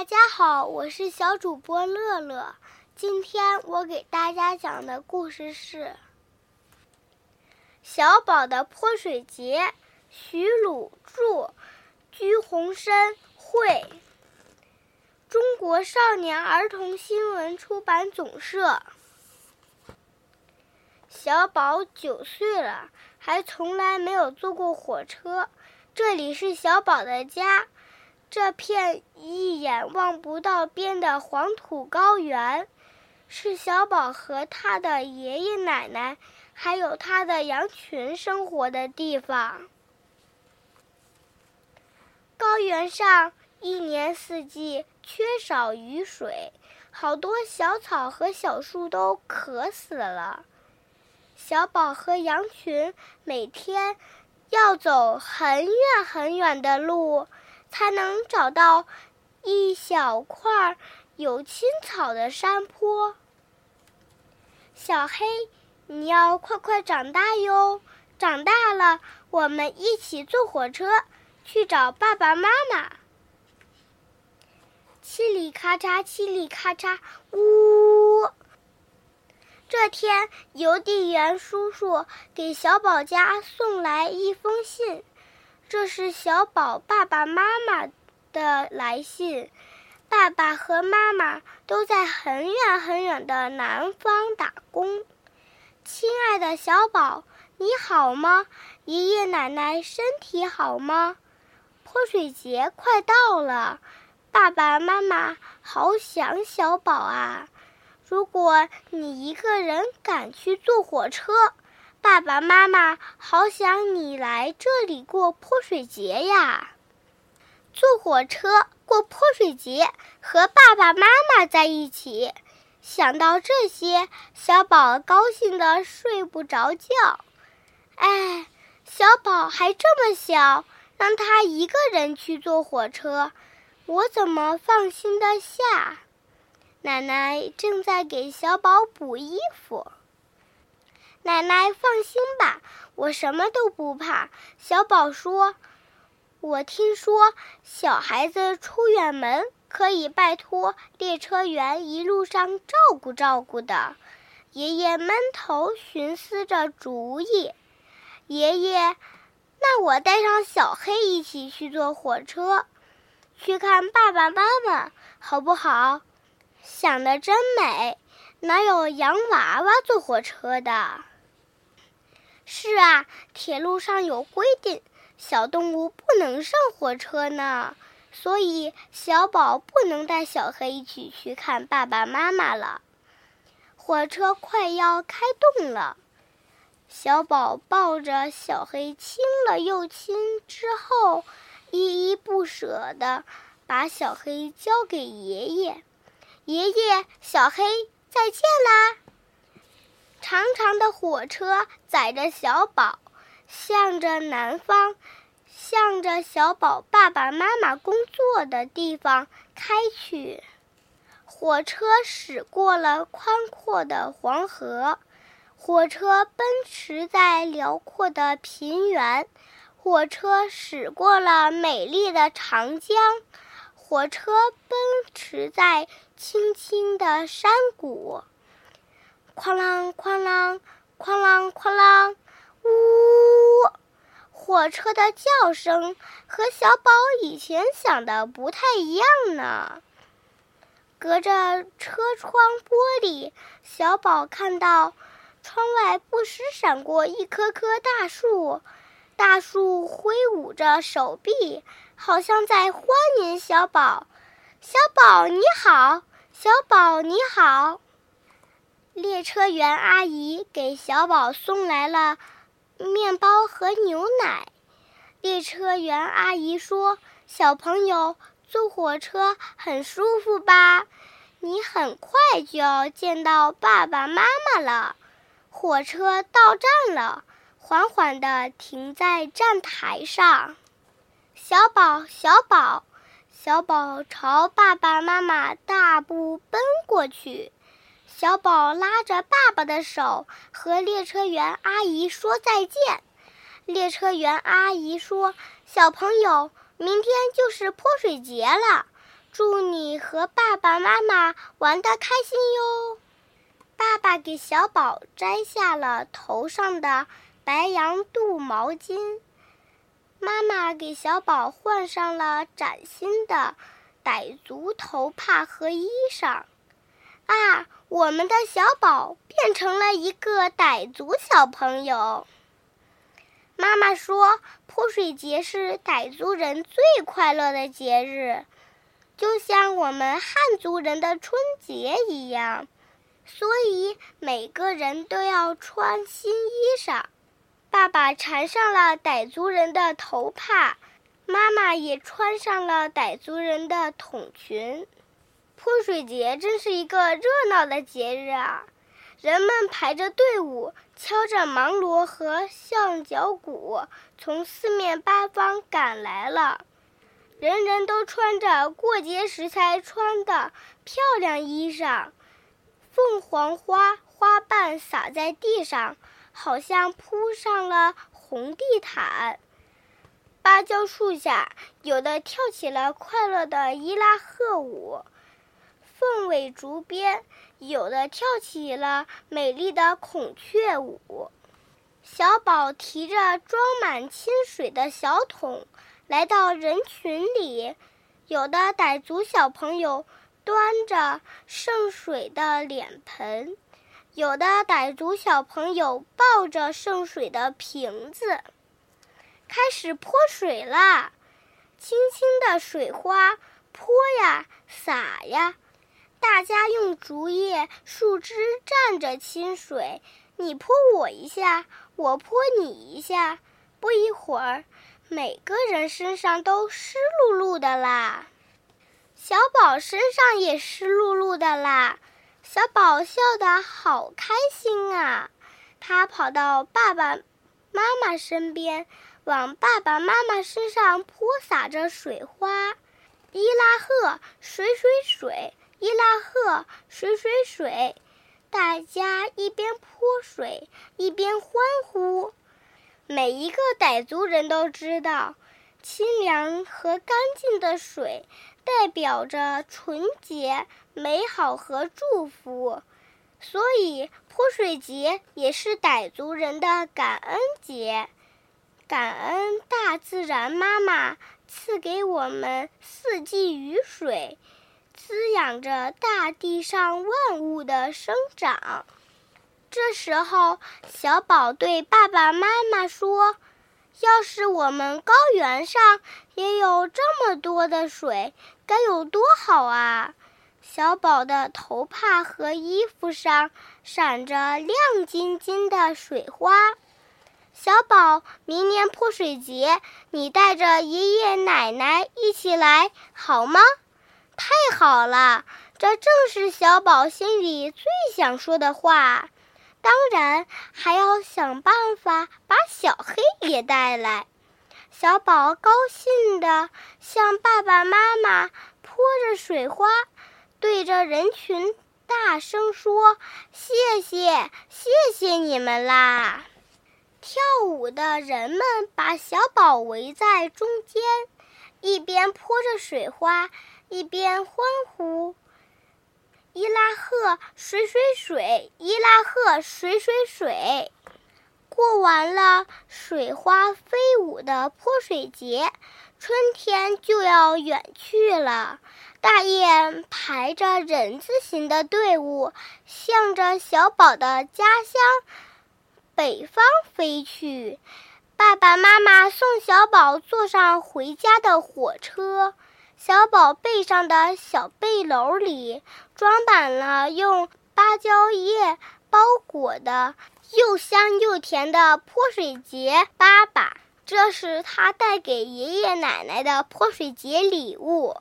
大家好，我是小主播乐乐。今天我给大家讲的故事是《小宝的泼水节》，徐鲁著，鞠鸿生绘，中国少年儿童新闻出版总社。小宝九岁了，还从来没有坐过火车。这里是小宝的家。这片一眼望不到边的黄土高原，是小宝和他的爷爷奶奶，还有他的羊群生活的地方。高原上一年四季缺少雨水，好多小草和小树都渴死了。小宝和羊群每天要走很远很远的路。才能找到一小块有青草的山坡。小黑，你要快快长大哟！长大了，我们一起坐火车去找爸爸妈妈。嘁里咔嚓，嘁里咔嚓，呜！这天，邮递员叔叔给小宝家送来一封信。这是小宝爸爸妈妈的来信，爸爸和妈妈都在很远很远的南方打工。亲爱的小宝，你好吗？爷爷奶奶身体好吗？泼水节快到了，爸爸妈妈好想小宝啊！如果你一个人赶去坐火车。爸爸妈妈好想你来这里过泼水节呀！坐火车过泼水节，和爸爸妈妈在一起。想到这些，小宝高兴的睡不着觉。哎，小宝还这么小，让他一个人去坐火车，我怎么放心得下？奶奶正在给小宝补衣服。奶奶放心吧，我什么都不怕。小宝说：“我听说小孩子出远门可以拜托列车员一路上照顾照顾的。”爷爷闷头寻思着主意。爷爷，那我带上小黑一起去坐火车，去看爸爸妈妈，好不好？想的真美，哪有洋娃娃坐火车的？是啊，铁路上有规定，小动物不能上火车呢，所以小宝不能带小黑一起去看爸爸妈妈了。火车快要开动了，小宝抱着小黑亲了又亲，之后依依不舍地把小黑交给爷爷。爷爷，小黑，再见啦！长长的火车载着小宝，向着南方，向着小宝爸爸妈妈工作的地方开去。火车驶过了宽阔的黄河，火车奔驰在辽阔的平原，火车驶过了美丽的长江，火车奔驰在青青的山谷。哐啷哐啷，哐啷哐啷，呜！火车的叫声和小宝以前想的不太一样呢。隔着车窗玻璃，小宝看到窗外不时闪过一棵棵大树，大树挥舞着手臂，好像在欢迎小宝。小宝你好，小宝你好。列车员阿姨给小宝送来了面包和牛奶。列车员阿姨说：“小朋友坐火车很舒服吧？你很快就要见到爸爸妈妈了。”火车到站了，缓缓地停在站台上。小宝，小宝，小宝朝爸爸妈妈大步奔过去。小宝拉着爸爸的手，和列车员阿姨说再见。列车员阿姨说：“小朋友，明天就是泼水节了，祝你和爸爸妈妈玩得开心哟！爸爸给小宝摘下了头上的白羊肚毛巾，妈妈给小宝换上了崭新的傣族头帕和衣裳。啊，我们的小宝变成了一个傣族小朋友。妈妈说，泼水节是傣族人最快乐的节日，就像我们汉族人的春节一样。所以每个人都要穿新衣裳。爸爸缠上了傣族人的头帕，妈妈也穿上了傣族人的筒裙。泼水节真是一个热闹的节日啊！人们排着队伍，敲着芒锣和象脚鼓，从四面八方赶来了。人人都穿着过节时才穿的漂亮衣裳，凤凰花花瓣洒在地上，好像铺上了红地毯。芭蕉树下，有的跳起了快乐的伊拉赫舞。凤尾竹边，有的跳起了美丽的孔雀舞。小宝提着装满清水的小桶，来到人群里。有的傣族小朋友端着盛水的脸盆，有的傣族小朋友抱着盛水的瓶子，开始泼水啦！轻轻的水花泼呀，洒呀。大家用竹叶、树枝蘸着清水，你泼我一下，我泼你一下。不一会儿，每个人身上都湿漉漉的啦。小宝身上也湿漉漉的啦。小宝笑得好开心啊！他跑到爸爸妈妈身边，往爸爸妈妈身上泼洒着水花。伊拉赫，水水水。伊拉赫，水水水，大家一边泼水一边欢呼。每一个傣族人都知道，清凉和干净的水代表着纯洁、美好和祝福，所以泼水节也是傣族人的感恩节。感恩大自然妈妈赐给我们四季雨水。滋养着大地上万物的生长。这时候，小宝对爸爸妈妈说：“要是我们高原上也有这么多的水，该有多好啊！”小宝的头帕和衣服上闪着亮晶晶的水花。小宝，明年泼水节，你带着爷爷奶奶一起来，好吗？太好了，这正是小宝心里最想说的话。当然，还要想办法把小黑也带来。小宝高兴地向爸爸妈妈泼着水花，对着人群大声说：“谢谢，谢谢你们啦！”跳舞的人们把小宝围在中间，一边泼着水花。一边欢呼：“伊拉赫，水水水！伊拉赫，水水水！”过完了水花飞舞的泼水节，春天就要远去了。大雁排着人字形的队伍，向着小宝的家乡北方飞去。爸爸妈妈送小宝坐上回家的火车。小宝背上的小背篓里装满了用芭蕉叶包裹的又香又甜的泼水节粑粑，这是他带给爷爷奶奶的泼水节礼物。